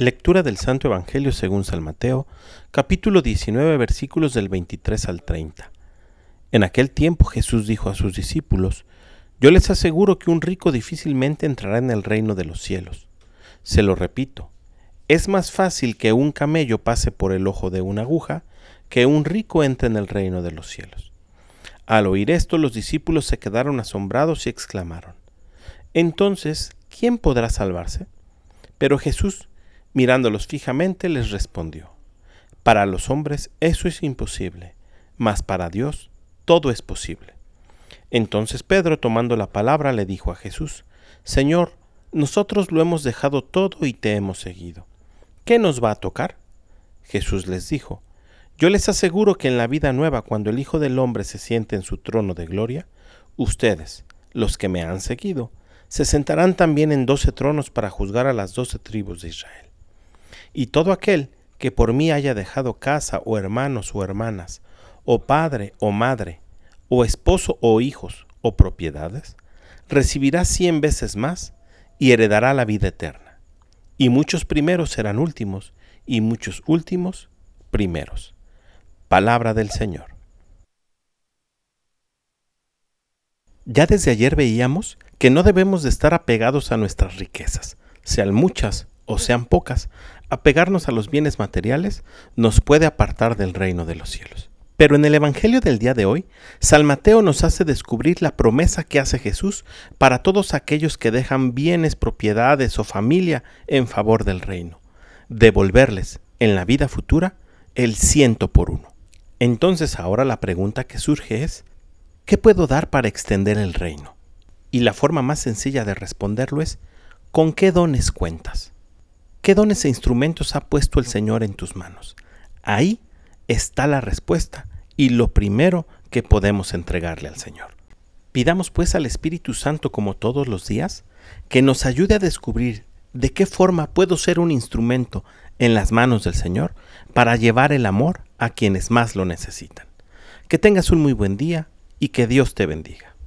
Lectura del Santo Evangelio según San Mateo, capítulo 19, versículos del 23 al 30. En aquel tiempo Jesús dijo a sus discípulos, Yo les aseguro que un rico difícilmente entrará en el reino de los cielos. Se lo repito, es más fácil que un camello pase por el ojo de una aguja que un rico entre en el reino de los cielos. Al oír esto los discípulos se quedaron asombrados y exclamaron, Entonces, ¿quién podrá salvarse? Pero Jesús, Mirándolos fijamente, les respondió, Para los hombres eso es imposible, mas para Dios todo es posible. Entonces Pedro, tomando la palabra, le dijo a Jesús, Señor, nosotros lo hemos dejado todo y te hemos seguido. ¿Qué nos va a tocar? Jesús les dijo, Yo les aseguro que en la vida nueva, cuando el Hijo del Hombre se siente en su trono de gloria, ustedes, los que me han seguido, se sentarán también en doce tronos para juzgar a las doce tribus de Israel. Y todo aquel que por mí haya dejado casa o hermanos o hermanas, o padre o madre, o esposo o hijos, o propiedades, recibirá cien veces más y heredará la vida eterna. Y muchos primeros serán últimos, y muchos últimos primeros. Palabra del Señor. Ya desde ayer veíamos que no debemos de estar apegados a nuestras riquezas, sean muchas o sean pocas, apegarnos a los bienes materiales nos puede apartar del reino de los cielos. Pero en el Evangelio del día de hoy, San Mateo nos hace descubrir la promesa que hace Jesús para todos aquellos que dejan bienes, propiedades o familia en favor del reino, devolverles en la vida futura el ciento por uno. Entonces ahora la pregunta que surge es, ¿qué puedo dar para extender el reino? Y la forma más sencilla de responderlo es, ¿con qué dones cuentas? ¿Qué dones e instrumentos ha puesto el Señor en tus manos? Ahí está la respuesta y lo primero que podemos entregarle al Señor. Pidamos pues al Espíritu Santo como todos los días que nos ayude a descubrir de qué forma puedo ser un instrumento en las manos del Señor para llevar el amor a quienes más lo necesitan. Que tengas un muy buen día y que Dios te bendiga.